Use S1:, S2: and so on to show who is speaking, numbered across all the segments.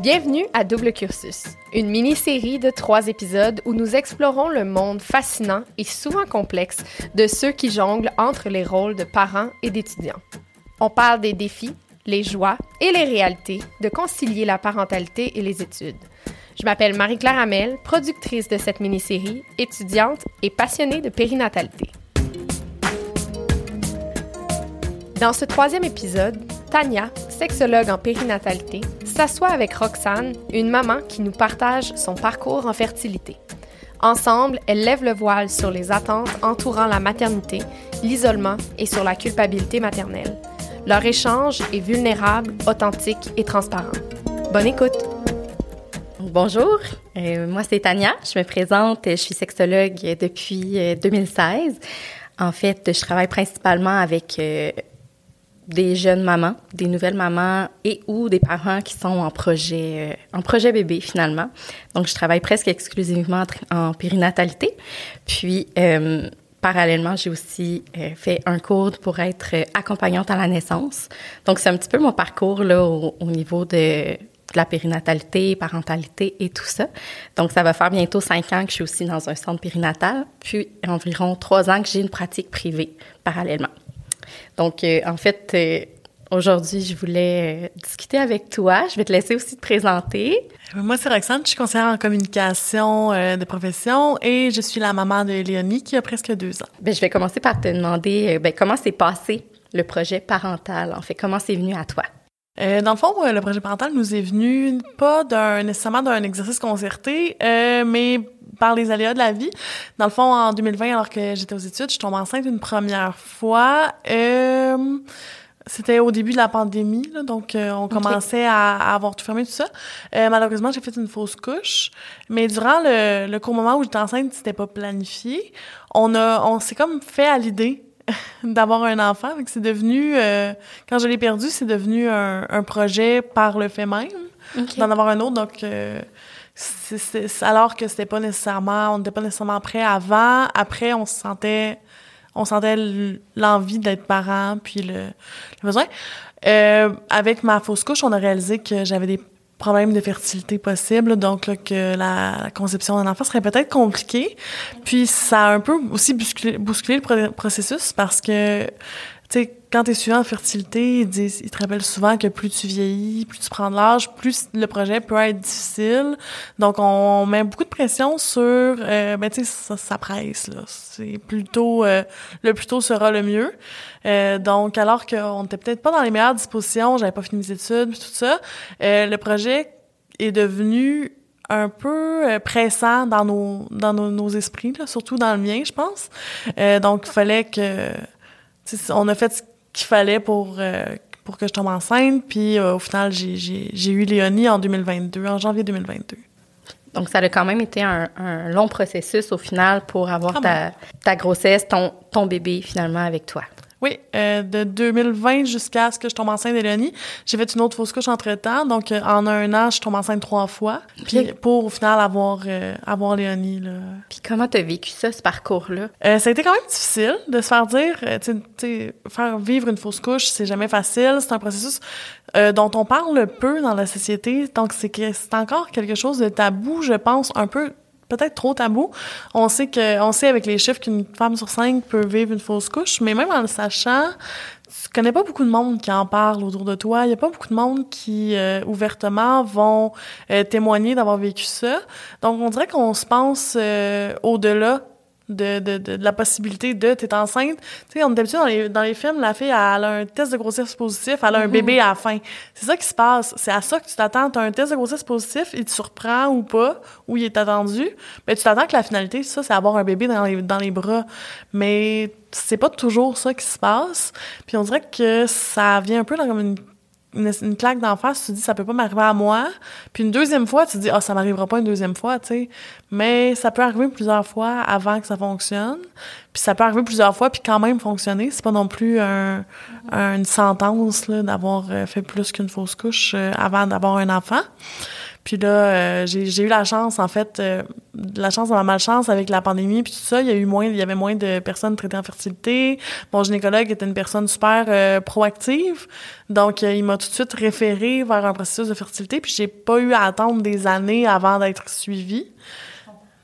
S1: Bienvenue à Double Cursus, une mini-série de trois épisodes où nous explorons le monde fascinant et souvent complexe de ceux qui jonglent entre les rôles de parents et d'étudiants. On parle des défis, les joies et les réalités de concilier la parentalité et les études. Je m'appelle Marie-Claire Hamel, productrice de cette mini-série, étudiante et passionnée de périnatalité. Dans ce troisième épisode, Tania, sexologue en périnatalité, s'assoit avec Roxane, une maman qui nous partage son parcours en fertilité. Ensemble, elles lèvent le voile sur les attentes entourant la maternité, l'isolement et sur la culpabilité maternelle. Leur échange est vulnérable, authentique et transparent. Bonne écoute!
S2: Bonjour, euh, moi c'est Tania. Je me présente, je suis sexologue depuis 2016. Euh, en fait, je travaille principalement avec euh, des jeunes mamans, des nouvelles mamans et ou des parents qui sont en projet, euh, en projet bébé finalement. Donc, je travaille presque exclusivement en périnatalité. Puis, euh, parallèlement, j'ai aussi euh, fait un cours pour être accompagnante à la naissance. Donc, c'est un petit peu mon parcours là au, niveau de, de la périnatalité, parentalité et tout ça. Donc, ça va faire bientôt cinq ans que je suis aussi dans un centre périnatal, puis environ trois ans que j'ai une pratique privée parallèlement. Donc, euh, en fait, euh, aujourd'hui, je voulais euh, discuter avec toi. Je vais te laisser aussi te présenter.
S3: Moi, c'est Roxane, je suis conseillère en communication de profession et je suis la maman de Léonie qui a presque deux ans.
S2: Bien, je vais commencer par te demander bien, comment s'est passé le projet parental? En fait, comment c'est venu à toi?
S3: Euh, dans le fond, le projet parental nous est venu pas d'un nécessairement d'un exercice concerté, euh, mais par les aléas de la vie. Dans le fond, en 2020, alors que j'étais aux études, je tombe enceinte une première fois. Euh, c'était au début de la pandémie, là, donc euh, on commençait à, avoir tout fermé, tout ça. Euh, malheureusement, j'ai fait une fausse couche, mais durant le, le court moment où j'étais enceinte, c'était pas planifié. On a, on s'est comme fait à l'idée d'avoir un enfant. C'est devenu, euh, quand je l'ai perdu, c'est devenu un, un, projet par le fait même d'en avoir un autre. Donc, alors que c'était pas nécessairement, on n'était pas nécessairement prêt avant. Après, on se sentait, on sentait l'envie d'être parent, puis le, besoin. Euh, avec ma fausse couche, on a réalisé que j'avais des problème de fertilité possible, donc là, que la, conception d'un enfant serait peut-être compliquée. Puis ça a un peu aussi bousculé, bousculé le processus parce que, tu sais, quand tu es suivi en fertilité, ils, disent, ils te rappellent souvent que plus tu vieillis, plus tu prends de l'âge, plus le projet peut être difficile. Donc, on met beaucoup de pression sur, euh, ben, tu sais, ça, ça, presse, là. C'est plutôt, euh, le plus tôt sera le mieux. Euh, donc, alors qu'on n'était peut-être pas dans les meilleures dispositions, j'avais pas fini mes études, tout ça, euh, le projet est devenu un peu euh, pressant dans nos dans nos, nos esprits, là, surtout dans le mien, je pense. donc, il fallait que... On a fait qu'il fallait pour euh, pour que je tombe enceinte. Puis euh, au final, j'ai eu Léonie en 2022, en janvier 2022.
S2: Donc, ça a quand même été un, un long processus au final pour avoir ta, ta, grossesse, ton, ton bébé finalement avec toi.
S3: Oui, euh, de 2020 jusqu'à ce que je tombe enceinte d'Élanie. J'ai fait une autre fausse couche entre-temps. Donc, euh, en un an, je tombe enceinte trois fois. Puis, pour, au final, avoir, euh, avoir Léonie. Là.
S2: Puis, comment t'as vécu ça, ce parcours-là?
S3: Ça a été quand même difficile de se faire dire, tu sais, faire vivre une fausse couche, c'est jamais facile. C'est un processus dont on parle peu dans la société. Donc, c'est c'est encore quelque chose de tabou, je pense, un peu peut-être trop tabou. On sait sait avec les chiffres qu'une femme sur cinq peut vivre une fausse couche, mais même en le sachant, tu connais pas beaucoup de monde qui en parle autour de toi. Il y a pas beaucoup de monde qui euh, ouvertement vont euh, témoigner d'avoir vécu ça. Donc on dirait qu'on se pense euh, au-delà de, de, de, la possibilité de t'es enceinte. Tu sais, on est habitué dans les, dans les films, la fille, elle a un test de grossesse positif, elle a un mhm. bébé à la fin. C'est ça qui se passe. C'est à ça que tu t'attends. T'as un test de grossesse positif, il te surprend ou pas, ou il est attendu. Mais tu t'attends que la finalité, ça, c'est avoir un bébé dans les, dans les bras. Mais c'est pas toujours ça qui se passe. Puis on dirait que ça vient un peu dans comme une une, claque d'en face, tu te dis ça peut pas m'arriver à moi. Puis une deuxième fois, tu te dis ah ça m'arrivera pas une deuxième fois, tu sais. Mais ça peut arriver plusieurs fois avant que ça fonctionne. Puis ça peut arriver plusieurs fois puis quand même fonctionner. C'est pas non plus un, une sentence là d'avoir euh, fait plus qu'une fausse couche euh, avant d'avoir un enfant. Puis là, euh, j'ai eu la chance, en fait, euh, la chance de ma malchance avec la pandémie, puis tout ça, il y a eu moins, il y avait moins de personnes traitées en fertilité. Mon gynécologue était une personne super euh, proactive, donc il m'a tout de suite référé vers un processus de fertilité, puis j'ai pas eu à attendre des années avant d'être suivie.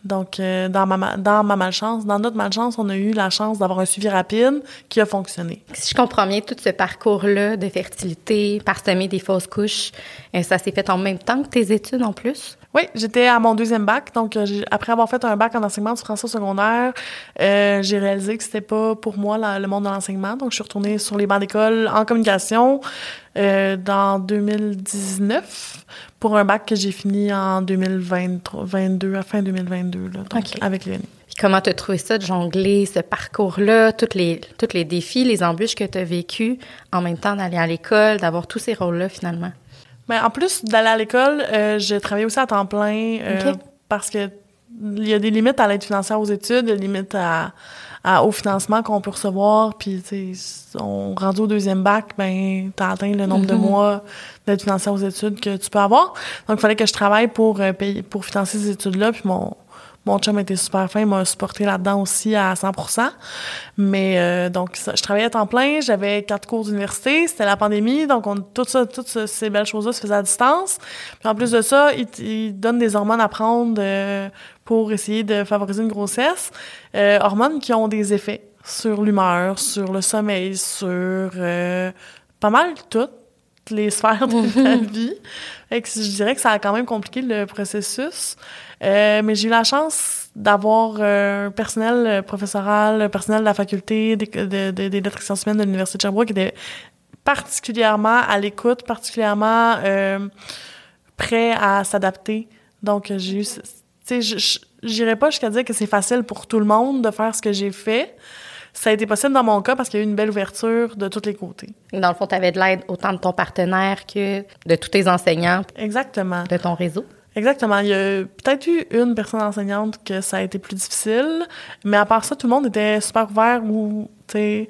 S3: Donc, euh, dans, ma, dans ma malchance, dans notre malchance, on a eu la chance d'avoir un suivi rapide qui a fonctionné.
S2: Si je comprends bien, tout ce parcours-là de fertilité, parsemer des fausses couches, euh, ça s'est fait en même temps que tes études en plus?
S3: Oui, j'étais à mon deuxième bac, donc euh, après avoir fait un bac en enseignement du français secondaire, euh, j'ai réalisé que c'était pas pour moi le monde de l'enseignement, donc je suis retournée sur les bancs d'école en communication dans 2019 pour un bac que j'ai fini en 2022, à fin 2022, là, donc avec l'UNI.
S2: Comment tu as trouvé ça de jongler ce parcours-là, tous les, tous les défis, les embûches que tu as vécues en même temps d'aller à l'école, d'avoir tous ces rôles-là finalement?
S3: Ben, en plus d'aller à l'école, euh, je travaillais aussi à temps plein euh, parce que il y a des limites à l'aide financière aux études, des limites à, au financement qu'on peut recevoir. Puis, tu sais, on rendu au deuxième bac, ben, t'as atteint le nombre de mhm. mois d'aide financière aux études que tu peux avoir. Donc, il fallait que je travaille pour euh, payer, pour financer ces études-là. Puis mon mon chum était super fin, il m'a supporté là-dedans aussi à 100 Mais euh, donc, je travaillais à temps plein, j'avais quatre cours d'université, c'était la pandémie, donc on, tout ça, toutes ces belles choses-là se faisaient à distance. Puis en plus de ça, il, il donne des hormones à prendre euh, pour essayer de favoriser une grossesse. Euh, hormones qui ont des effets sur l'humeur, sur le sommeil, sur pas mal toutes les sphères de la vie. Fait que je dirais que ça a quand même compliqué le processus. Euh, mais j'ai eu la chance d'avoir euh, un personnel euh, professoral, un personnel de la faculté des, de, de, des lettres et sciences humaines de l'Université de Sherbrooke qui était particulièrement à l'écoute, particulièrement euh, prêt à s'adapter. Donc, j'ai eu... Tu sais, j'irais pas jusqu'à dire que c'est facile pour tout le monde de faire ce que j'ai fait. Ça a été possible dans mon cas parce qu'il y a eu une belle ouverture de tous les côtés.
S2: Dans le fond, tu avais de l'aide autant de ton partenaire que de tous tes enseignants.
S3: Exactement.
S2: De ton réseau.
S3: Exactement. Il y a peut-être eu une personne enseignante que ça a été plus difficile, mais à part ça, tout le monde était super ouvert ou, tu sais,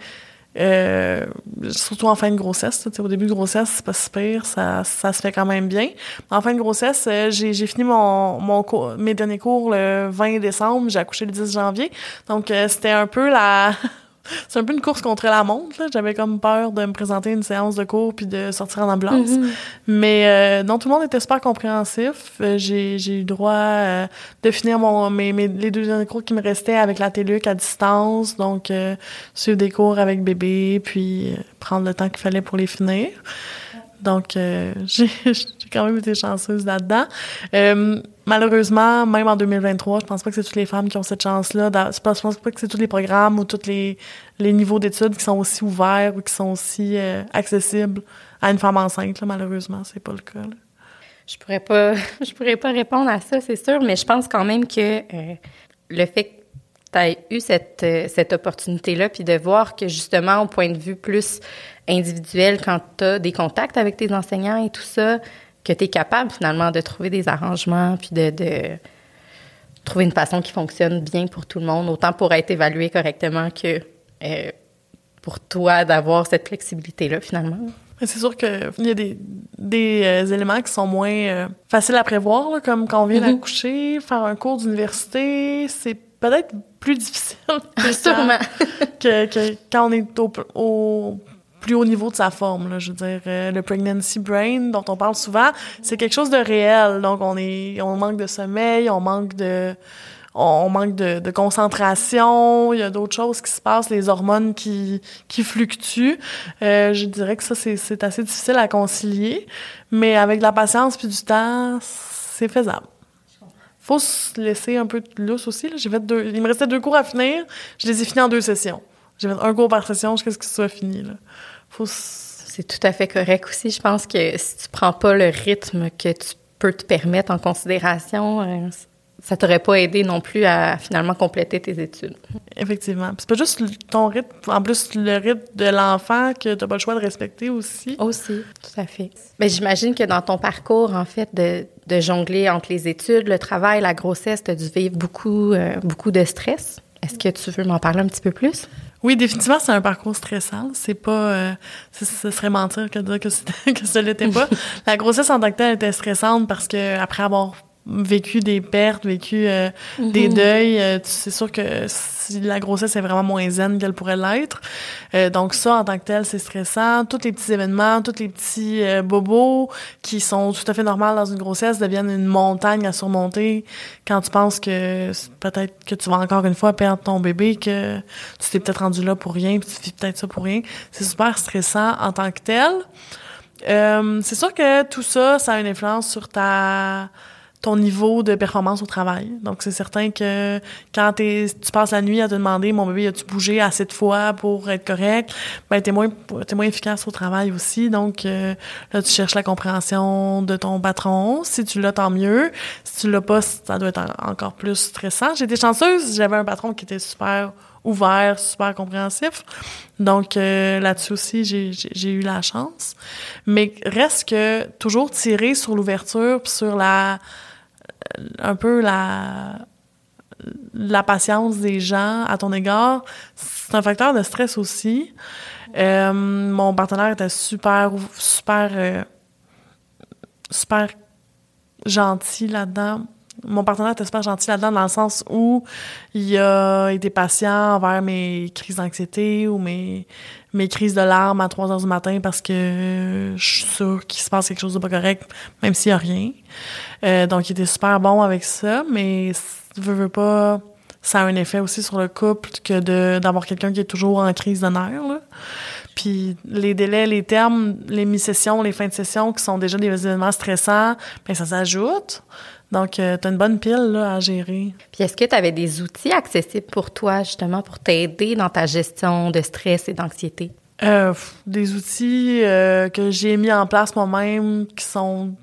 S3: euh, surtout en fin de grossesse. Au début de grossesse, c'est pas si pire, ça, ça se fait quand même bien. En fin de grossesse, euh, j'ai, j'ai fini mon, mon cours, mes derniers cours le 20 décembre, j'ai accouché le 10 janvier. Donc, euh, c'était un peu la... c'est un peu une course contre la montre. J'avais comme peur de me présenter une séance de cours puis de sortir en ambulance. Mm-hmm. Mais euh, non, tout le monde était super compréhensif. Euh, j'ai, eu droit euh, de finir mon, mes, mes, les deux derniers cours qui me restaient avec la TELUC à distance. Donc, suivre des cours avec bébé, puis prendre le temps qu'il fallait pour les finir. Donc, j'ai quand même été chanceuse là-dedans. Malheureusement, même en 2023, je pense pas que c'est toutes les femmes qui ont cette chance-là. Je pense pas que c'est tous les programmes ou tous les, les niveaux d'études qui sont aussi ouverts ou qui sont aussi euh, accessibles à une femme enceinte. Là, malheureusement, c'est pas le cas.
S2: Je pourrais pas, je pourrais pas répondre à ça, c'est sûr, mais je pense quand même que euh, le fait que tu as eu cette, euh, cette opportunité-là, puis de voir que justement, au point de vue plus individuel, quand tu as des contacts avec tes enseignants et tout ça, que tu es capable finalement de trouver des arrangements puis de, de, trouver une façon qui fonctionne bien pour tout le monde, autant pour être évalué correctement que euh, pour toi d'avoir cette flexibilité-là finalement.
S3: C'est sûr qu'il y a des, des euh, éléments qui sont moins euh, faciles à prévoir, comme quand on vient mm-hmm. d'accoucher, faire un cours d'université, c'est peut-être plus difficile
S2: Sûrement.
S3: que, que, quand on est au, au plus haut niveau de sa forme. Là, je veux dire, euh, le pregnancy brain dont on parle souvent, c'est quelque chose de réel. Donc, on est, on manque de sommeil, on manque de, on manque de, de concentration. Il y a d'autres choses qui se passent, les hormones qui, qui fluctuent. Euh, je dirais que ça, c'est assez difficile à concilier, mais avec de la patience puis du temps, c'est faisable faut se laisser un peu de lousse aussi. J'ai fait deux, il me restait deux cours à finir. Je les ai finis en deux sessions. J'ai fait un cours par session jusqu'à ce que ce soit fini. Là.
S2: C'est tout à fait correct aussi. Je pense que si tu prends pas le rythme que tu peux te permettre en considération, euh, ça t'aurait pas aidé non plus à finalement compléter tes études.
S3: Effectivement. C'est pas juste ton rythme, en plus le rythme de l'enfant que t'as pas le choix de respecter aussi.
S2: Aussi, tout à fait. Mais j'imagine que dans ton parcours, en fait, de, de, jongler entre les études, le travail, la grossesse, t'as dû vivre beaucoup, euh, beaucoup de stress Est-ce que tu veux m'en parler un petit peu plus?
S3: Oui, définitivement, c'est un parcours stressant. C'est pas, euh, ce, serait mentir que de dire que, que ce l'était pas. La grossesse en tant que telle était stressante parce que après avoir vécu des pertes, vécu euh, des deuils, euh, c'est sûr que si la grossesse est vraiment moins zen qu'elle pourrait l'être. Euh, donc ça, en tant que tel, c'est stressant. Tous les petits événements, tous les petits euh, bobos qui sont tout à fait normaux dans une grossesse deviennent une montagne à surmonter quand tu penses que peut-être que tu vas encore une fois perdre ton bébé, que tu t'es peut-être rendu là pour rien, puis tu vis peut-être ça pour rien. C'est super stressant en tant que tel. Euh, c'est sûr que tout ça, ça a une influence sur ta ton niveau de performance au travail. Donc, c'est certain que quand tu passes la nuit à te demander, mon bébé, as-tu bougé assez de fois pour être correct? Ben, t'es moins, moins efficace au travail aussi. Donc, euh, là, tu cherches la compréhension de ton patron. Si tu l'as, tant mieux. Si tu l'as pas, ça doit être en- encore plus stressant. Été chanceuse. J'avais un patron qui était super ouvert, super compréhensif. Donc, euh, là-dessus aussi, j'ai- eu la chance. Mais reste que toujours tirer sur l'ouverture sur la un peu la la patience des gens à ton égard, c'est un facteur de stress aussi. Euh, mon partenaire était super super euh, super gentil là-dedans. Mon partenaire était super gentil là-dedans dans le sens où il a été patient envers mes crises d'anxiété ou mes, mes crises de larmes à 3 heures du matin parce que je suis sûre qu'il se passe quelque chose de pas correct, même s'il y a rien. Euh, donc, il était super bon avec ça, mais veux, veux pas, ça a un effet aussi sur le couple que d'avoir quelqu'un qui est toujours en crise de nerfs, là. Puis les délais, les termes, les mi-sessions, les fins de session qui sont déjà des événements stressants, ben ça s'ajoute. Donc, euh, t'as une bonne pile là, à gérer.
S2: Puis est-ce que tu avais des outils accessibles pour toi, justement, pour t'aider dans ta gestion de stress et d'anxiété?
S3: Euh, des outils euh, que j'ai mis en place moi-même qui sont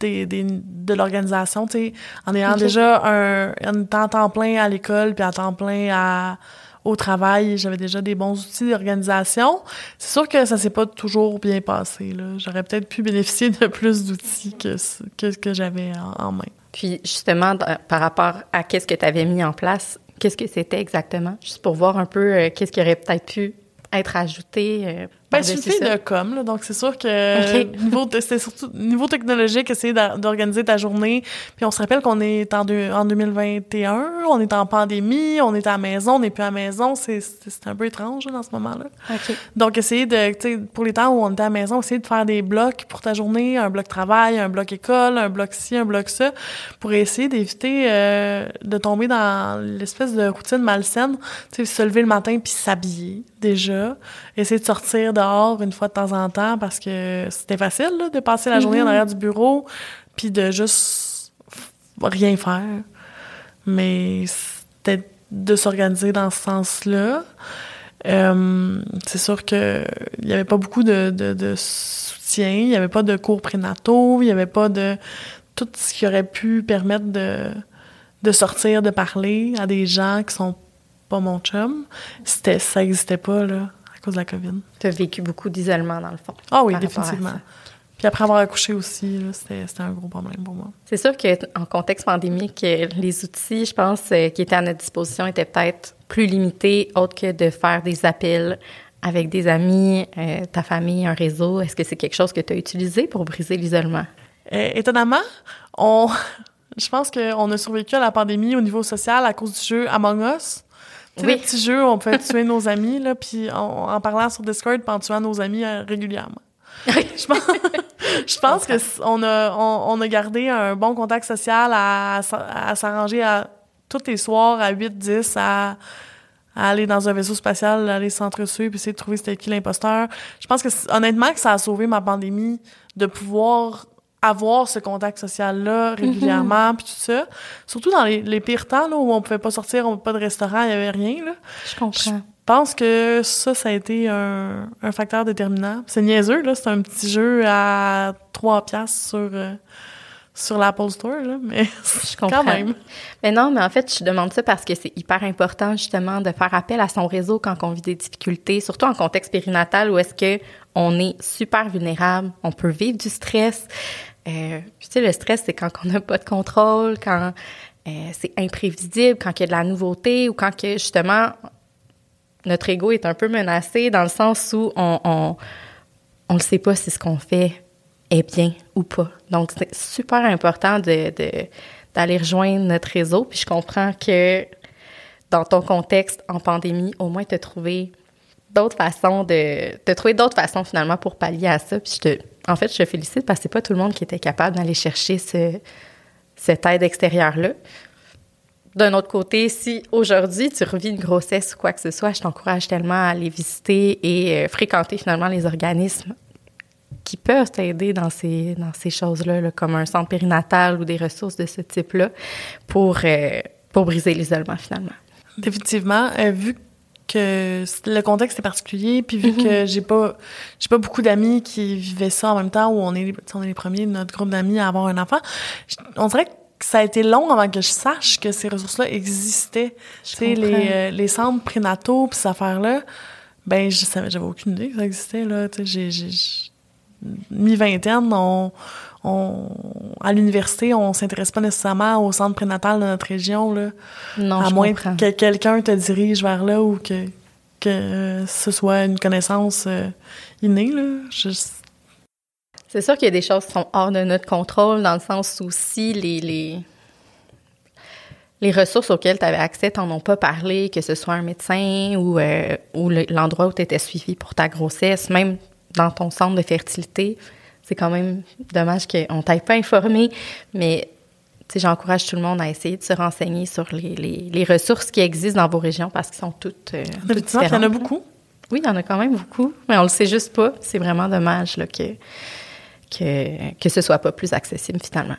S3: des, des- de l'organisation, tu sais, en ayant déjà un, un temps plein à l'école puis à temps plein à, au travail, j'avais déjà des bons outils d'organisation. C'est sûr que ça s'est pas toujours bien passé, là. J'aurais peut-être pu bénéficier de plus d'outils que ce que, que j'avais en, en main.
S2: Puis justement, par rapport à qu'est-ce que tu avais mis en place, qu'est-ce que c'était exactement? Juste pour voir un peu euh, qu'est-ce qui aurait peut-être pu être ajouté. euh,
S3: Ben, je suis de com, là, donc c'est sûr que niveau c'était surtout niveau technologique, essayer d'organiser ta journée. Puis on se rappelle qu'on est en, deux- en 2021, on est en pandémie, on est à la maison, on n'est plus à la maison, c'est c'est c'est un peu étrange là, dans ce moment-là.
S2: OK.
S3: Donc essayer de, tu sais, pour les temps où on était à la maison, essayer de faire des blocs pour ta journée, un bloc travail, un bloc école, un bloc ci, un bloc ça, pour essayer d'éviter euh, de tomber dans l'espèce de routine malsaine, tu sais, se lever le matin puis s'habiller déjà, essayer de sortir dehors une fois de temps en temps parce que c'était facile là, de passer la journée en arrière du bureau puis de juste rien faire. Mais c'était de s'organiser dans ce sens-là. Euh, c'est sûr que il y avait pas beaucoup de, de, de soutien, il y avait pas de cours prénataux, il y avait pas de tout ce qui aurait pu permettre de de sortir, de parler à des gens qui sont pas mon chum. C'était ça existait pas là à cause de la COVID.
S2: Tu as vécu beaucoup d'isolement, dans le fond.
S3: Ah oui, définitivement. Puis après avoir accouché aussi, là, c'était c'était un gros problème pour moi.
S2: C'est sûr qu'en contexte pandémique, euh, les outils, je pense, euh, qui étaient à notre disposition étaient peut-être plus limités, autres que de faire des appels avec des amis, euh, ta famille, un réseau. Est-ce que c'est quelque chose que tu as utilisé pour briser l'isolement?
S3: Euh, étonnamment, on, je pense qu'on a survécu à la pandémie au niveau social à cause du jeu Among Us. Tu sais,
S2: Oui.
S3: le petit jeu où on pouvait tuer nos amis, là, puis en parlant sur Discord, puis en tuant nos amis euh, régulièrement. je pense, je pense que on a, on, on a gardé un bon contact social à, à s- à s'arranger à tous les soirs à 8-10 à, à aller dans un vaisseau spatial, aller s'entretuer puis essayer de trouver c'était qui l'imposteur. Je pense que honnêtement que ça a sauvé ma pandémie de pouvoir avoir ce contact social-là régulièrement puis tout ça. Surtout dans les, les pires temps là, où on pouvait pas sortir, on pas de restaurant, il y avait rien là.
S2: Je comprends.
S3: Je pense que ça, ça a été un, un facteur déterminant. C'est niaiseux, là. C'est un petit jeu à 3 piastres sur, euh, sur l'Apple Store, là. Mais
S2: Je comprends.
S3: quand même.
S2: Mais non, mais en fait, je demande ça parce que c'est hyper important justement de faire appel à son réseau quand on vit des difficultés, surtout en contexte périnatal où est-ce que on est super vulnérable, on peut vivre du stress. Euh, tu sais, le stress, c'est quand on n'a pas de contrôle, quand euh, c'est imprévisible, quand il y a de la nouveauté ou quand que, justement notre ego est un peu menacé dans le sens où on on, on le sait pas si ce qu'on fait est bien ou pas. Donc c'est super important de, de d'aller rejoindre notre réseau. Puis je comprends que dans ton contexte en pandémie, au moins te trouver d'autres façons de te trouver d'autres façons finalement pour pallier à ça. Puis je te, en fait, je te félicite parce que c'est pas tout le monde qui était capable d'aller chercher ce, cette aide extérieure là. D'un autre côté, si aujourd'hui tu revis une grossesse ou quoi que ce soit, je t'encourage tellement à aller visiter et euh, fréquenter finalement les organismes qui peuvent t'aider dans ces, dans ces choses-là, là, comme un centre périnatal ou des ressources de ce type-là, pour, euh, pour briser l'isolement finalement.
S3: Définitivement, euh, vu le contexte est particulier, puis vu que j'ai pas j'ai pas beaucoup d'amis qui vivaient ça en même temps, où on est, on est les premiers de notre groupe d'amis à avoir un enfant, on dirait que ça a été long avant que je sache que ces ressources-là existaient. Tu sais, les, euh, les centres prénataux puis ces affaires-là, ben, je savais, j'avais aucune idée que ça existait, là. Tu sais, j'ai, mi-vingtaine, on, on, à l'université, on s'intéresse pas nécessairement au centre prénatal de notre région, là.
S2: Non,
S3: à moins
S2: comprends.
S3: que quelqu'un te dirige vers là ou que, que ce soit une connaissance euh, innée, là. Je,
S2: C'est sûr qu'il y a des choses qui sont hors de notre contrôle, dans le sens où si les, les, les ressources auxquelles tu avais accès t'en ont pas parlé, que ce soit un médecin ou, euh, ou le- l'endroit où tu étais suivi pour ta grossesse, même dans ton centre de fertilité, c'est quand même dommage qu'on t'aille pas informé, mais j'encourage tout le monde à essayer de se renseigner sur les, les, les ressources qui existent dans vos régions parce qu'elles sont toutes, euh, toutes
S3: Effectivement, il y en a
S2: différentes.
S3: beaucoup?
S2: Oui, il y en a quand même beaucoup, mais on le sait juste pas. C'est vraiment dommage là, que, que, que ce soit pas plus accessible finalement.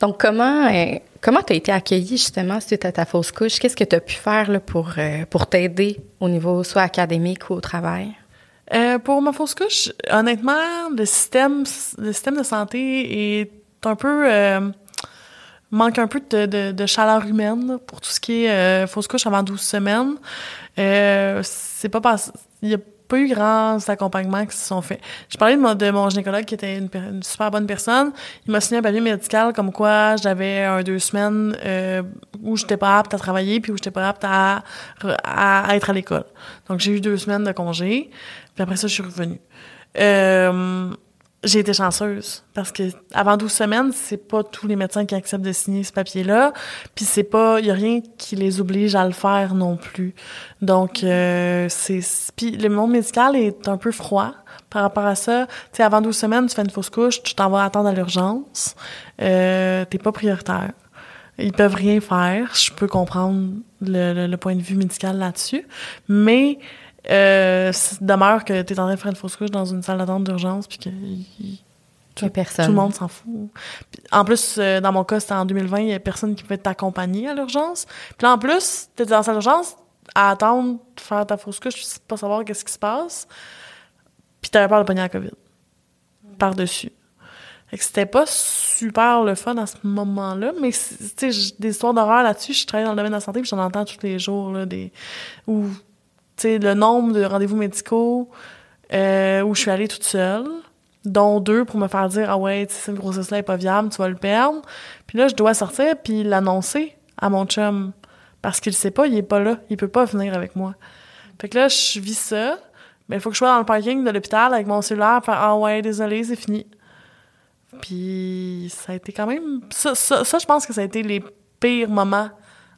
S2: Donc, comment euh, comment tu as été accueillie justement suite à ta fausse couche? Qu'est-ce que tu as pu faire là, pour, euh, pour t'aider au niveau soit académique ou au travail?
S3: Euh, pour ma fausse couche, honnêtement, le système, le système de santé est un peu euh, manque un peu de, de, de chaleur humaine pour tout ce qui est euh, fausse couche avant 12 semaines. Euh, c'est pas parce il y a pas eu grands accompagnements qui se sont faits. Je parlais de mon, de mon gynécologue qui était une, une super bonne personne. Il m'a signé un papier médical comme quoi j'avais un deux semaines euh, où j'étais pas apte à travailler puis où j'étais pas apte à, à, être à l'école. Donc j'ai eu deux semaines de congé. Puis après ça, je suis revenue. Euh, j'ai été chanceuse parce que avant 12 semaines, c'est pas tous les médecins qui acceptent de signer ce papier-là, puis c'est pas y a rien qui les oblige à le faire non plus. Donc euh, c'est puis le monde médical est un peu froid par rapport à ça. Tu sais avant 12 semaines, tu fais une fausse couche, tu t'en vas attendre à l'urgence. Euh t'es pas prioritaire. Ils peuvent rien faire. Je peux comprendre le, le- le point de vue médical là-dessus, mais euh, demeure que tu es en train de faire une fausse couche dans une salle d'attente d'urgence puis que
S2: y a personne.
S3: tout le monde s'en fout. En plus, euh, dans mon cas, c'était en 2020, il y a personne qui pouvait t'accompagner à l'urgence. Puis là, en plus, t'es dans la salle d'urgence à attendre de faire ta fausse couche, pas savoir qu'est-ce qui se passe. Puis t'avais peur de pogner la COVID. Par-dessus. Fait que c'était pas super le fun à ce moment-là, mais tu sais, des histoires d'horreur là-dessus, je travaille dans le domaine de la santé, puis j'en entends tous les jours, là, des... où, tu sais, le nombre de rendez-vous médicaux euh, où je suis allée toute seule, dont deux pour me faire dire ah ouais tu sais, cette grossesse là est pas viable tu vas le perdre. Puis là je dois sortir puis l'annoncer à mon chum parce qu'il sait pas il est pas là il peut pas venir avec moi. Fait que là je vis ça mais il faut que je sois dans le parking de l'hôpital avec mon cellulaire faire ah ouais désolé c'est fini puis ça a été quand même ça, ça, ça, je pense que ça a été les pires moments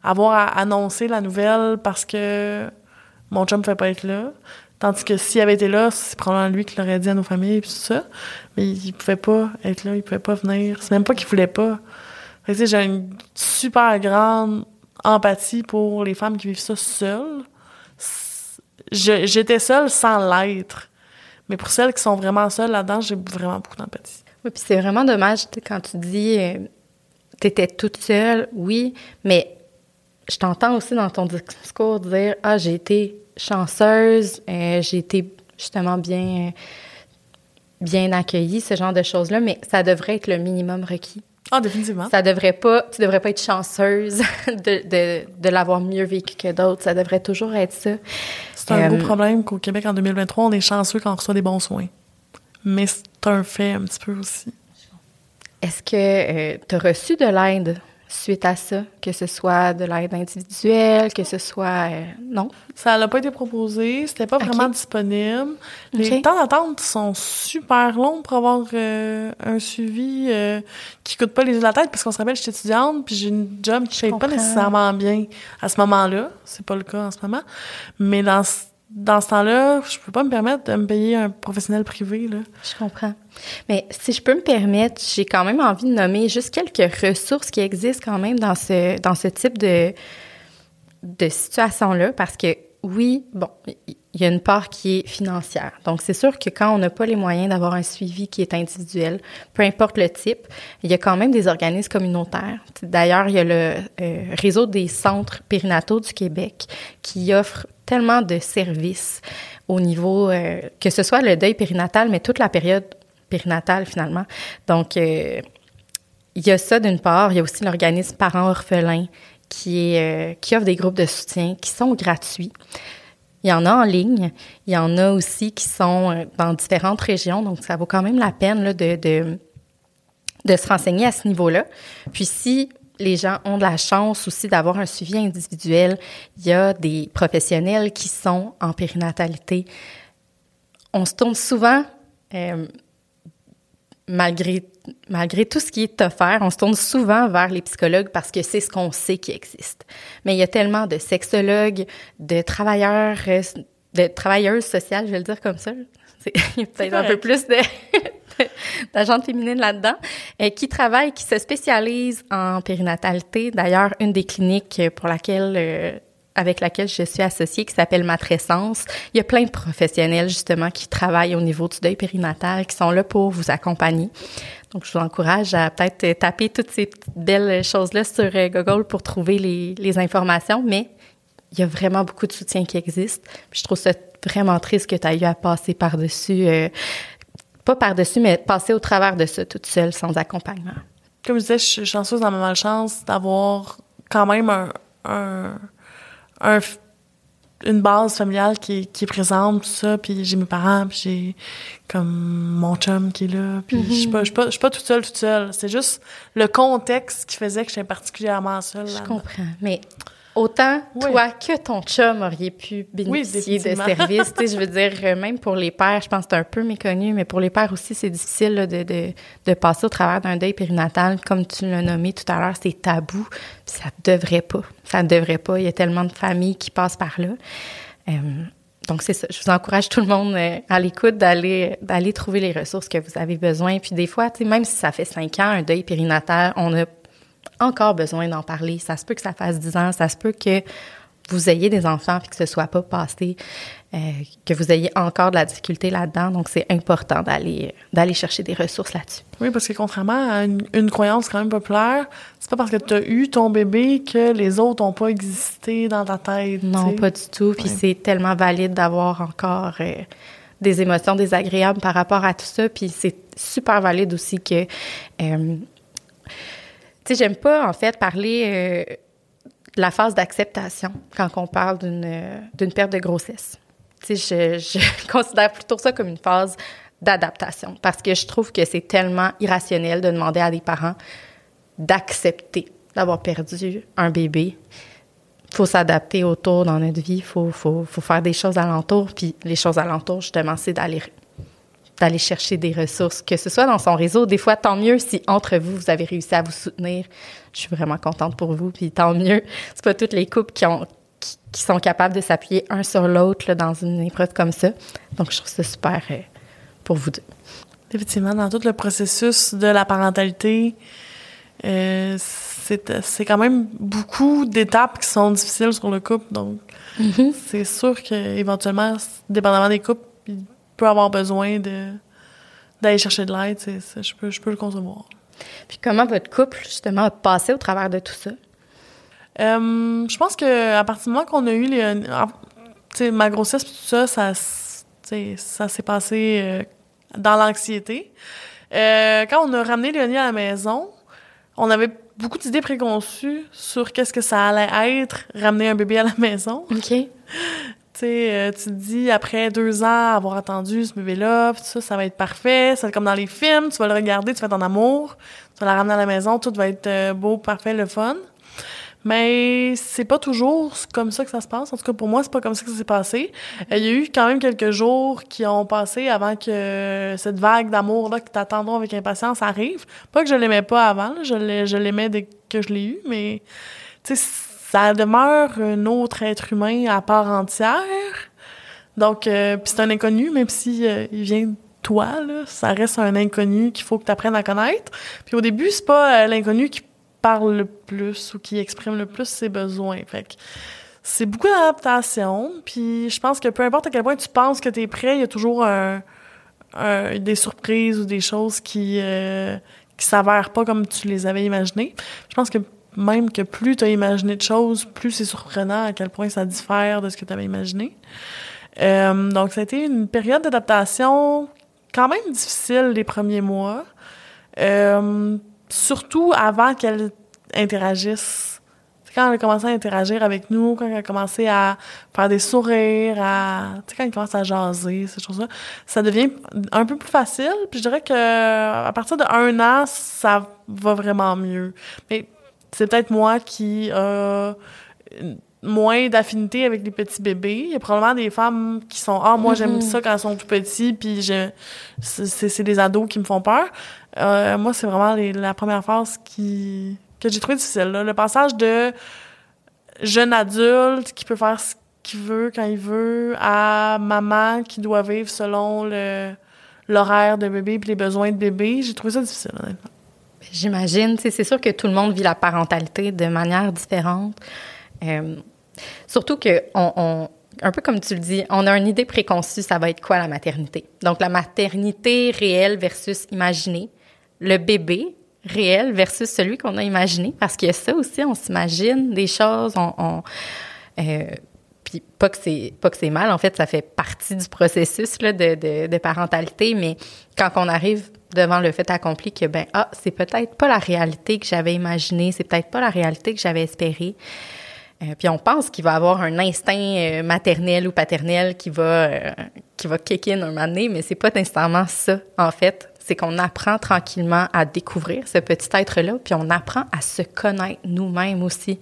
S3: avoir à annoncer la nouvelle parce que mon chum ne pouvait pas être là Tandis que s'il avait été là, c'est probablement lui qui l'aurait dit à nos familles et tout ça. Mais il pouvait pas être là, il pouvait pas venir. C'est même pas qu'il voulait pas. Fait que, j'ai une super grande empathie pour les femmes qui vivent ça seules. Je- J'étais seule sans l'être. Mais pour celles qui sont vraiment seules là-dedans, j'ai vraiment beaucoup d'empathie.
S2: Oui, puis c'est vraiment dommage tu quand tu dis euh, t'étais toute seule, oui, mais je t'entends aussi dans ton discours dire ah j'ai été chanceuse, euh, j'ai été justement bien euh, bien accueillie, ce genre de choses là, mais ça devrait être le minimum requis.
S3: Ah, définitivement.
S2: Ça devrait pas, tu devrais pas être chanceuse de, de, de l'avoir mieux vécu que d'autres. Ça devrait toujours être ça.
S3: C'est un
S2: Euh,
S3: gros problème qu'au Québec, en 2023, on est chanceux quand on reçoit des bons soins. Mais un fait un petit peu aussi.
S2: Est-ce que tu as reçu de l'aide suite à ça, que ce soit de l'aide individuelle, que ce soit... euh, non?
S3: Ça n'a pas été proposé, c'était pas vraiment disponible. Les temps d'attente sont super longs pour avoir euh, un suivi euh, qui coûte pas les yeux de la tête, parce qu'on se rappelle, je suis étudiante, puis j'ai une job qui paye pas nécessairement bien à ce moment-là. C'est pas le cas en ce moment. Mais dans ce, dans ce temps-là, je peux pas me permettre de me payer un professionnel privé, là.
S2: Je comprends. Mais si je peux me permettre, j'ai quand même envie de nommer juste quelques ressources qui existent quand même dans ce, dans ce type de, de situation-là, parce que oui, bon, il y a une part qui est financière. Donc, c'est sûr que quand on n'a pas les moyens d'avoir un suivi qui est individuel, peu importe le type, il y a quand même des organismes communautaires. D'ailleurs, il y a le euh, réseau des centres périnataux du Québec qui offre tellement de services au niveau, euh, que ce soit le deuil périnatal, mais toute la période périnatale finalement. Donc, euh, il y a ça d'une part. Il y a aussi l'organisme Parents orphelins qui, euh, qui offre des groupes de soutien qui sont gratuits. Il y en a en ligne. Il y en a aussi qui sont dans différentes régions. Donc, ça vaut quand même la peine de, de, de se renseigner à ce niveau-là. Puis, si les gens ont de la chance aussi d'avoir un suivi individuel, il y a des professionnels qui sont en périnatalité. On se tourne souvent, euh, malgré, malgré tout ce qui est offert, on se tourne souvent vers les psychologues parce que c'est ce qu'on sait qui existe. Mais il y a tellement de sexologues, de travailleurs, euh, de travailleuses sociales, je vais le dire comme ça. Il y a peut-être un peu plus de d'agentes féminines là-dedans, euh, qui travaillent, qui se spécialisent en périnatalité. D'ailleurs, une des cliniques pour laquelle euh, avec laquelle je suis associée, qui s'appelle Matrescence. Il y a plein de professionnels, justement, qui travaillent au niveau du deuil périnatal, qui sont là pour vous accompagner. Donc, je vous encourage à peut-être taper toutes ces belles choses-là sur euh, Google pour trouver les, informations, mais il y a vraiment beaucoup de soutien qui existe. Je trouve ça vraiment triste que tu aies eu à passer par-dessus, pas par-dessus, mais passer au travers de ça toute seule, sans accompagnement.
S3: Comme je disais, je suis chanceuse dans ma malchance d'avoir quand même un, un, un f- une base familiale qui, est- qui est présente, tout ça, puis j'ai mes parents, puis j'ai comme mon chum qui est là, puis je suis pas, je suis pas, je pas toute seule, toute seule. C'est juste le contexte qui faisait que j'étais particulièrement seule.
S2: Je comprends. Mais autant
S3: Oui.
S2: toi que ton chum auriez pu bénéficier de
S3: définitivement.
S2: services. Je veux dire, euh, même pour les pères, je pense que c'est un peu méconnu, mais pour les pères aussi, c'est difficile là, de, de, de passer au travers d'un deuil périnatal. Comme tu l'as nommé tout à l'heure, c'est tabou. Ça devrait pas. Ça devrait pas. Il y a tellement de familles qui passent par là. Euh, donc, c'est ça. Je vous encourage tout le monde euh, à l'écoute d'aller d'aller trouver les ressources que vous avez besoin. Puis des fois, même si ça fait cinq ans, un deuil périnatal, on a encore besoin d'en parler. Ça se peut que ça fasse 10 ans, ça se peut que vous ayez des enfants puis que ce soit pas passé, euh, que vous ayez encore de la difficulté là-dedans. Donc, c'est important d'aller d'aller chercher des ressources là-dessus.
S3: Oui, parce que contrairement à une, une croyance quand même populaire, c'est pas parce que tu as eu ton bébé que les autres ont pas existé dans ta tête.
S2: Non, pas du tout. Puis
S3: Ouais.
S2: c'est tellement valide d'avoir encore euh, des émotions désagréables par rapport à tout ça. Puis c'est super valide aussi que... euh, tu sais, j'aime pas, en fait, parler euh, de la phase d'acceptation quand on parle d'une euh, perte de grossesse. Tu sais, je, considère plutôt ça comme une phase d'adaptation parce que je trouve que c'est tellement irrationnel de demander à des parents d'accepter d'avoir perdu un bébé faut s'adapter autour dans notre vie, faut, faut, faut faire des choses alentour. Puis les choses alentour, justement, c'est d'aller d'aller chercher des ressources, que ce soit dans son réseau. Des fois, tant mieux si entre vous, vous avez réussi à vous soutenir. Je suis vraiment contente pour vous. Puis tant mieux. C'est pas toutes les couples qui ont qui, qui sont capables de s'appuyer un sur l'autre dans une épreuve comme ça. Donc, je trouve ça super euh, pour vous deux.
S3: Effectivement, dans tout le processus de la parentalité, euh, c'est quand même beaucoup d'étapes qui sont difficiles sur le couple. Donc, c'est sûr qu'éventuellement, dépendamment des couples, peut avoir besoin de d'aller chercher de l'aide. Je peux, je peux le concevoir.
S2: Puis comment votre couple, justement, a passé au travers de tout ça?
S3: Euh, je pense que à partir du moment qu'on a eu les, ah, tu sais, ma grossesse pis tout ça, ça, ça s'est passé euh, dans l'anxiété. Euh, quand on a ramené Léonie à la maison, on avait beaucoup d'idées préconçues sur qu'est-ce que ça allait être ramener un bébé à la maison.
S2: OK.
S3: Tu sais, euh, tu te dis, après deux ans, avoir attendu ce bébé-là, ça, ça va être parfait. Ça être comme dans les films, tu vas le regarder, tu vas être en amour, tu vas la ramener à la maison, tout va être euh, beau, parfait, le fun. Mais c'est pas toujours comme ça que ça se passe. En tout cas, pour moi, c'est pas comme ça que ça s'est passé. Euh, il y a eu quand même quelques jours qui ont passé avant que cette vague d'amour-là que t'attendons avec impatience arrive. Pas que je l'aimais pas avant, je l'aimais dès que je l'ai eu, mais tu ça demeure un autre être humain à part entière. Donc, euh, puis c'est un inconnu, même si euh, il vient de toi, là, ça reste un inconnu qu'il faut que tu apprennes à connaître. Puis au début, c'est pas euh, l'inconnu qui parle le plus ou qui exprime le plus ses besoins. Fait que c'est beaucoup d'adaptation. Puis je pense que peu importe à quel point tu penses que tu es prêt, il y a toujours des surprises ou des choses qui qui s'avèrent pas comme tu les avais imaginées. Je pense que même que plus tu as imaginé de choses, plus c'est surprenant à quel point ça diffère de ce que tu avais imaginé. Euh, donc, ça a été une période d'adaptation quand même difficile les premiers mois. Euh, surtout avant qu'elle interagisse. Quand elle a commencé à interagir avec nous, quand elle a commencé à faire des sourires, à, quand elle commence à jaser, ces choses-là, ça devient un peu plus facile. Puis je dirais que à partir de un an, ça va vraiment mieux. Mais c'est peut-être moi qui a moins d'affinité avec les petits bébés. Il y a probablement des femmes qui sont ah moi j'aime mm-hmm. ça quand ils sont tout petits puis c'est des ados qui me font peur. Euh, moi c'est vraiment la première phase qui que j'ai trouvé difficile là. le passage de jeune adulte qui peut faire ce qu'il veut quand il veut à maman qui doit vivre selon le l'horaire de bébé puis les besoins de bébé, j'ai trouvé ça difficile honnêtement.
S2: J'imagine. C'est sûr que tout le monde vit la parentalité de manière différente. Euh, surtout que, on, un peu comme tu le dis, on a une idée préconçue, ça va être quoi la maternité? Donc, la maternité réelle versus imaginée. Le bébé réel versus celui qu'on a imaginé. Parce qu'il y a ça aussi, on s'imagine des choses, on... euh, puis pas que c'est pas que c'est mal en fait ça fait partie du processus de parentalité mais quand on arrive devant le fait accompli que ben ah c'est peut-être pas la réalité que j'avais imaginée, c'est peut-être pas la réalité que j'avais espérée. Euh, puis on pense qu'il va avoir un instinct euh, maternel ou paternel qui va euh, qui va kick in un moment donné, mais c'est pas nécessairement ça en fait. C'est qu'on apprend tranquillement à découvrir ce petit être-là, puis on apprend à se connaître nous-mêmes aussi.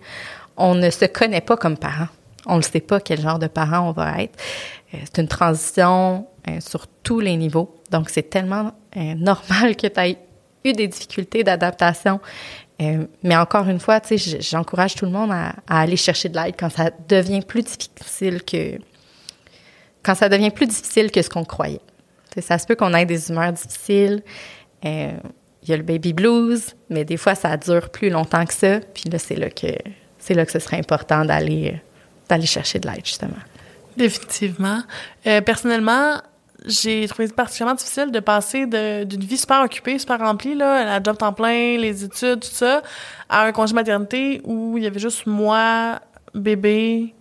S2: On ne se connaît pas comme parents. On ne sait pas quel genre de parent on va être. c'est une transition sur tous les niveaux. Donc, c'est tellement euh, normal que tu aies eu des difficultés d'adaptation. Euh, mais encore une fois, tu sais, j'encourage tout le monde à, aller chercher de l'aide quand ça devient plus difficile que quand ça devient plus difficile que ce qu'on croyait. ça se peut qu'on ait des humeurs difficiles. Euh, il y a le baby blues, mais des fois ça dure plus longtemps que ça. Puis là, c'est là que c'est là que ce serait important d'aller d'aller chercher de l'aide justement.
S3: Définitivement. personnellement, j'ai trouvé particulièrement difficile de passer d'une vie super occupée, super remplie, là, la job temps plein, les études, tout ça, à un congé maternité où il y avait juste moi, bébé,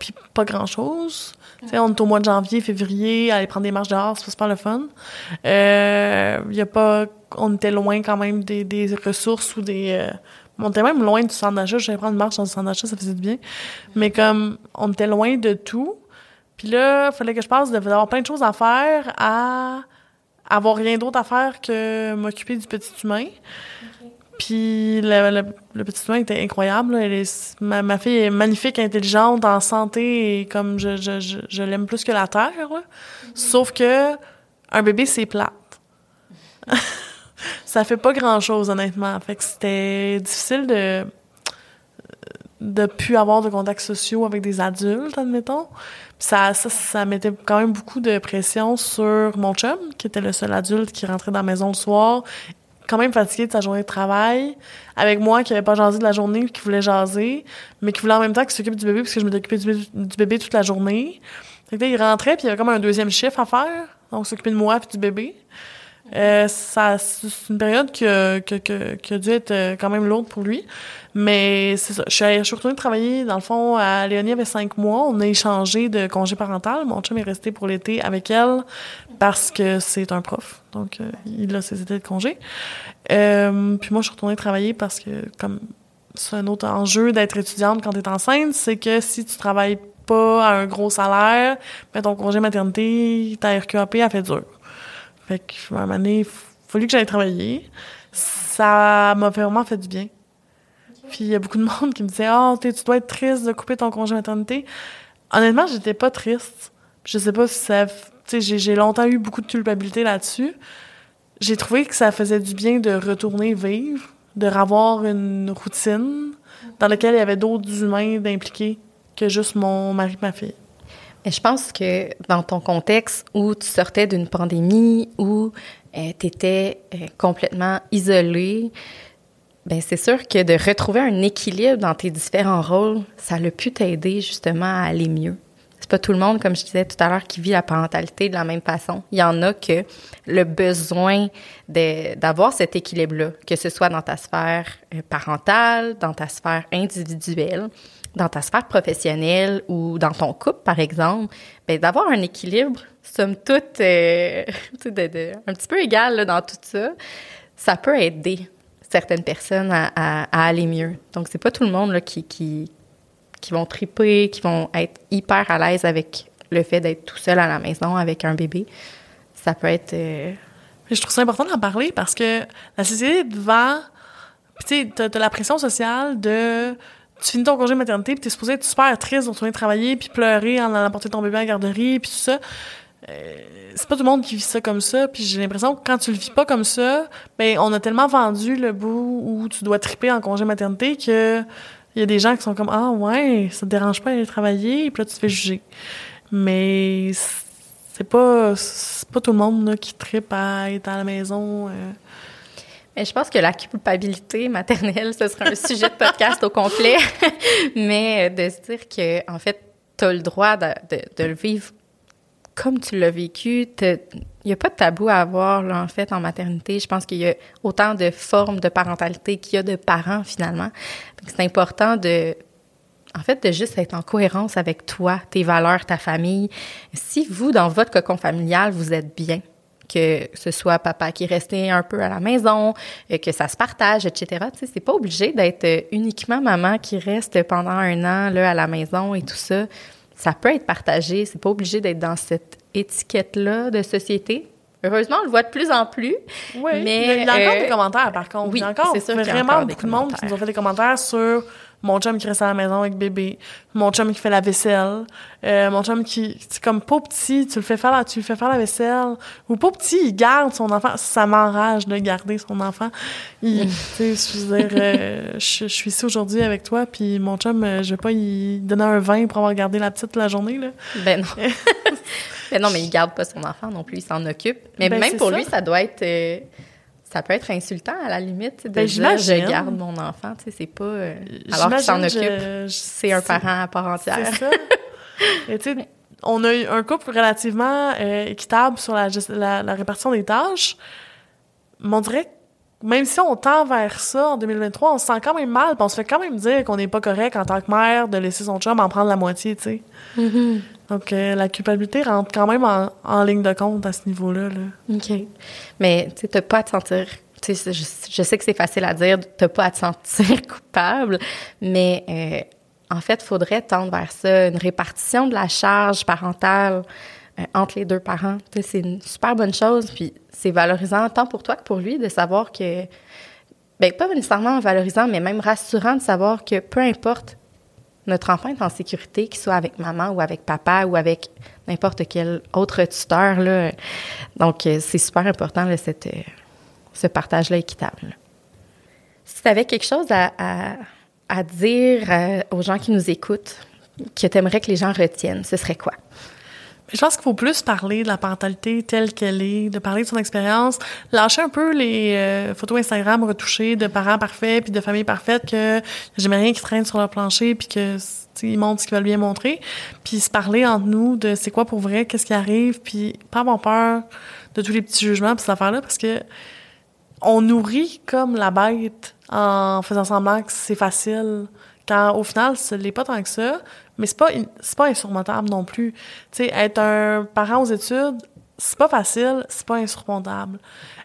S3: puis pas grand-chose. sais, On est au mois de janvier, février, aller prendre des marches dehors, c'est pas le fun. Euh, y a pas, on était loin quand même des, des ressources ou des... Euh, on était même loin du centre d'achat. J'allais prendre une marche dans le centre d'achat, ça faisait du bien. Mais comme on était loin de tout, puis là, il fallait que je passe d'avoir plein de choses à faire à avoir rien d'autre à faire que m'occuper du petit humain. Puis le, petit humain était incroyable. Elle est, ma, fille est magnifique, intelligente, en santé et comme je, je, je, l'aime plus que la terre. Sauf que un bébé, c'est plate. ça fait pas grand-chose, honnêtement. Fait que c'était difficile de de plus avoir de contacts sociaux avec des adultes, admettons ça, ça, ça mettait quand même beaucoup de pression sur mon chum, qui était le seul adulte qui rentrait dans la maison le soir, quand même fatigué de sa journée de travail, avec moi qui avait pas jasé de la journée, qui voulait jaser, mais qui voulait en même temps qu'il s'occupe du bébé, parce que je m'occupais du, du bébé toute la journée. Il rentrait, puis il y avait comme un deuxième chiffre à faire, donc s'occuper de moi puis du bébé. Euh, ça, c'est une période qui a, qui, qui a dû être euh, quand même lourde pour lui. Mais c'est ça. Je suis, suis retournée travailler, dans le fond, à Léonie avait cinq mois. On a échangé de congé parental. Mon chum est resté pour l'été avec elle parce que c'est un prof. Donc, euh, il a ses étés de congé. Euh, puis moi, je suis retournée travailler parce que, comme c'est un autre enjeu d'être étudiante quand tu es enceinte, c'est que si tu travailles pas à un gros salaire, mais ton congé maternité, ta RQAP, a fait dur. Fait que, à un moment donné, il fallu que j'aille travailler. Ça m'a vraiment fait du bien. Puis il y a beaucoup de monde qui me disait Ah, oh, tu dois être triste de couper ton congé maternité. Honnêtement, j'étais pas triste. Je sais pas si ça. Tu sais, j'ai longtemps eu beaucoup de culpabilité là-dessus. J'ai trouvé que ça faisait du bien de retourner vivre, de revoir une routine dans laquelle il y avait d'autres humains d'impliquer que juste mon mari et ma fille.
S2: Je pense que dans ton contexte où tu sortais d'une pandémie, où euh, tu étais euh, complètement isolée, ben c'est sûr que de retrouver un équilibre dans tes différents rôles, ça a pu t'aider justement à aller mieux. C'est pas tout le monde, comme je disais tout à l'heure, qui vit la parentalité de la même façon. Il y en a que le besoin d'avoir cet équilibre-là, que ce soit dans ta sphère euh, parentale, dans ta sphère individuelle, dans ta sphère professionnelle ou dans ton couple, par exemple, ben d'avoir un équilibre, somme toute, euh, un petit peu égal dans tout ça, ça peut aider certaines personnes à, aller mieux. Donc, c'est pas tout le monde là, qui, qui, qui vont triper, qui vont être hyper à l'aise avec le fait d'être tout seul à la maison avec un bébé. Ça peut être... Euh,
S3: je trouve ça important d'en parler parce que la société devant... Tu sais, t'as la pression sociale de tu finis ton congé maternité, puis t'es supposé être super triste de retourner travailler, puis pleurer en allant porter ton bébé à la garderie, puis tout ça. Euh, c'est pas tout le monde qui vit ça comme ça, puis j'ai l'impression que quand tu le vis pas comme ça, ben on a tellement vendu le bout où tu dois triper en congé maternité que il y a des gens qui sont comme ah ouais, ça te dérange pas d'aller travailler, puis là tu te fais juger. Mais c'est pas c'est pas tout le monde qui tripe à être à la maison. Euh,
S2: mais je pense que la culpabilité maternelle, ce serait un sujet de podcast au complet. Mais de se dire que, en fait, tu as le droit de, de, le vivre comme tu l'as vécu. Il n'y a pas de tabou à avoir, là, en fait, en maternité. Je pense qu'il y a autant de formes de parentalité qu'il y a de parents, finalement. C'est important de, en fait, de juste être en cohérence avec toi, tes valeurs, ta famille. Si vous, dans votre cocon familial, vous êtes bien, que ce soit papa qui restait un peu à la maison, euh, que ça se partage, etc. Tu sais, c'est pas obligé d'être euh, uniquement maman qui reste pendant un an là à la maison et tout ça. Ça peut être partagé. C'est pas obligé d'être dans cette étiquette-là de société. Heureusement, on le voit de plus en plus.
S3: Oui, mais il y a, encore euh, des commentaires, par contre. Oui, il y a encore vraiment beaucoup de monde qui nous ont fait des commentaires sur mon chum qui reste à la maison avec bébé, mon chum qui fait la vaisselle, euh, mon chum qui, c'est comme pas petit, tu le fais faire, la, tu le fais faire la vaisselle, ou pas petit, il garde son enfant. Ça m'enrage de garder son enfant. Il, tu sais, je veux dire, euh, je, suis ici aujourd'hui avec toi, puis mon chum, euh, je vais pas y donner un vin pour avoir gardé la petite la journée là.
S2: Ben non. ben non, mais il garde pas son enfant non plus, il s'en occupe. Mais ben, même pour lui, ça doit être ça peut être insultant à la limite de ben, dire je garde mon enfant, tu sais, c'est pas euh, alors qu'il s'en occupe, c'est un parent à part entière.
S3: C'est ça. Et tu sais, on a eu un couple relativement euh, équitable sur la, la, répartition des tâches. Mais on dirait même si on tend vers ça en 2023, on se sent quand même mal, on se fait quand même dire qu'on n'est pas correct en tant que mère de laisser son chum en prendre la moitié, tu sais. Mm-hmm. Donc, euh, la culpabilité rentre quand même en, ligne de compte à ce niveau-là. Là.
S2: OK. Mais, tu sais, pas à te sentir... Je, sais que c'est facile à dire, t'as pas à te sentir coupable, mais euh, en fait, il faudrait tendre vers ça, une répartition de la charge parentale euh, entre les deux parents. C'est une super bonne chose, puis c'est valorisant tant pour toi que pour lui de savoir que, ben pas nécessairement valorisant, mais même rassurant de savoir que peu importe notre enfant est en sécurité, qu'il soit avec maman ou avec papa ou avec n'importe quel autre tuteur. Donc, euh, c'est super important, euh, ce partage-là équitable. Si tu avais quelque chose à, à, dire euh, aux gens qui nous écoutent, que tu aimerais que les gens retiennent, ce serait quoi?
S3: Je pense qu'il faut plus parler de la parentalité telle qu'elle est, de parler de son expérience, lâcher un peu les euh, photos Instagram retouchées de parents parfaits puis de familles parfaites que j'aime rien qui traînent sur leur plancher puis que ils montrent ce qu'ils veulent bien montrer, puis se parler entre nous de c'est quoi pour vrai, qu'est-ce qui arrive, puis pas avoir peur de tous les petits jugements puis cette affaire-là parce que on nourrit comme la bête en faisant semblant que c'est facile quand au final ce n'est pas tant que ça mais c'est pas c'est pas insurmontable non plus. Tu sais, être un parent aux études, c'est pas facile, c'est pas insurmontable.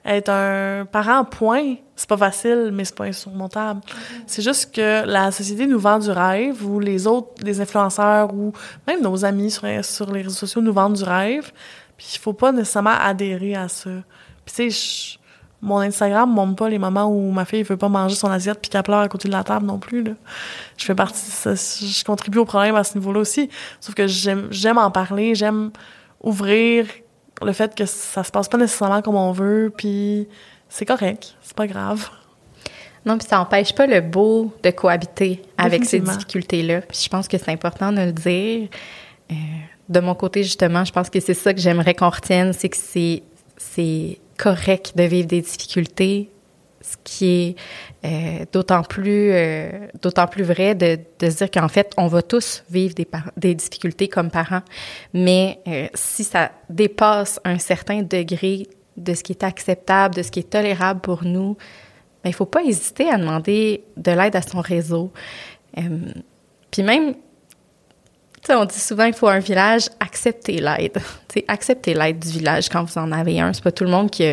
S3: Être un parent, point, c'est pas facile, mais c'est pas insurmontable. C'est juste que la société nous vend du rêve, ou les autres, les influenceurs, ou même nos amis sur, sur les réseaux sociaux nous vendent du rêve, puis il faut pas nécessairement adhérer à ça. Puis tu sais, mon Instagram montre pas les moments où ma fille veut pas manger son assiette puis qu'elle pleure à côté de la table non plus. Là. Je fais partie, ça, je contribue au problème à ce niveau-là aussi. Sauf que j'aime, j'aime en parler, j'aime ouvrir le fait que ça se passe pas nécessairement comme on veut, puis c'est correct, c'est pas grave.
S2: Non, puis ça n'empêche pas le beau de cohabiter avec ces difficultés-là. Puis je pense que c'est important de le dire. Euh, de mon côté, justement, je pense que c'est ça que j'aimerais qu'on retienne, c'est que c'est correct de vivre des difficultés, ce qui est euh, d'autant plus euh, plus vrai de, de se dire qu'en fait on va tous vivre des, des difficultés comme parents. Mais euh, si ça dépasse un certain degré de ce qui est acceptable de ce qui est tolérable pour nous ben, il faut pas hésiter à demander de l'aide à son réseau. Puis même on dit souvent qu'il faut un village, accepter l'aide. accepter l'aide du village quand vous en avez un. C'est pas tout le monde qui,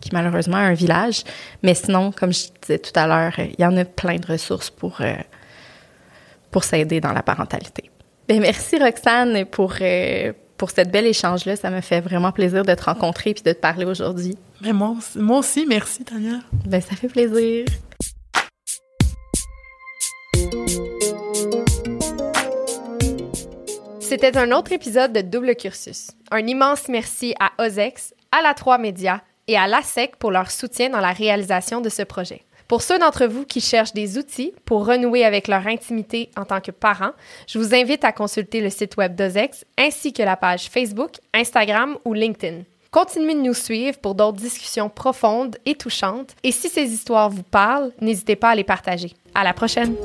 S2: qui malheureusement a un village. Mais sinon, comme je disais tout à l'heure, il y en a plein de ressources pour, euh, pour s'aider dans la parentalité. Bien, merci Roxane pour, euh, pour cette belle échange-là. Ça me fait vraiment plaisir de te rencontrer et de te parler aujourd'hui.
S3: Mais moi, moi aussi, merci Tania.
S2: Bien, ça fait plaisir.
S1: C'était un autre épisode de Double Cursus. Un immense merci à OZEX, à la 3 Média et à l'ASEC pour leur soutien dans la réalisation de ce projet. Pour ceux d'entre vous qui cherchent des outils pour renouer avec leur intimité en tant que parents, je vous invite à consulter le site web d'OZEX ainsi que la page Facebook, Instagram ou LinkedIn. Continuez de nous suivre pour d'autres discussions profondes et touchantes. Et si ces histoires vous parlent, n'hésitez pas à les partager. À la prochaine!